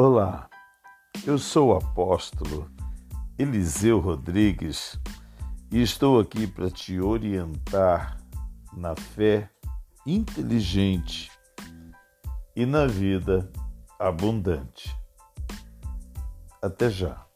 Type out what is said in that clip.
Olá, eu sou o apóstolo Eliseu Rodrigues e estou aqui para te orientar na fé inteligente e na vida abundante. Até já.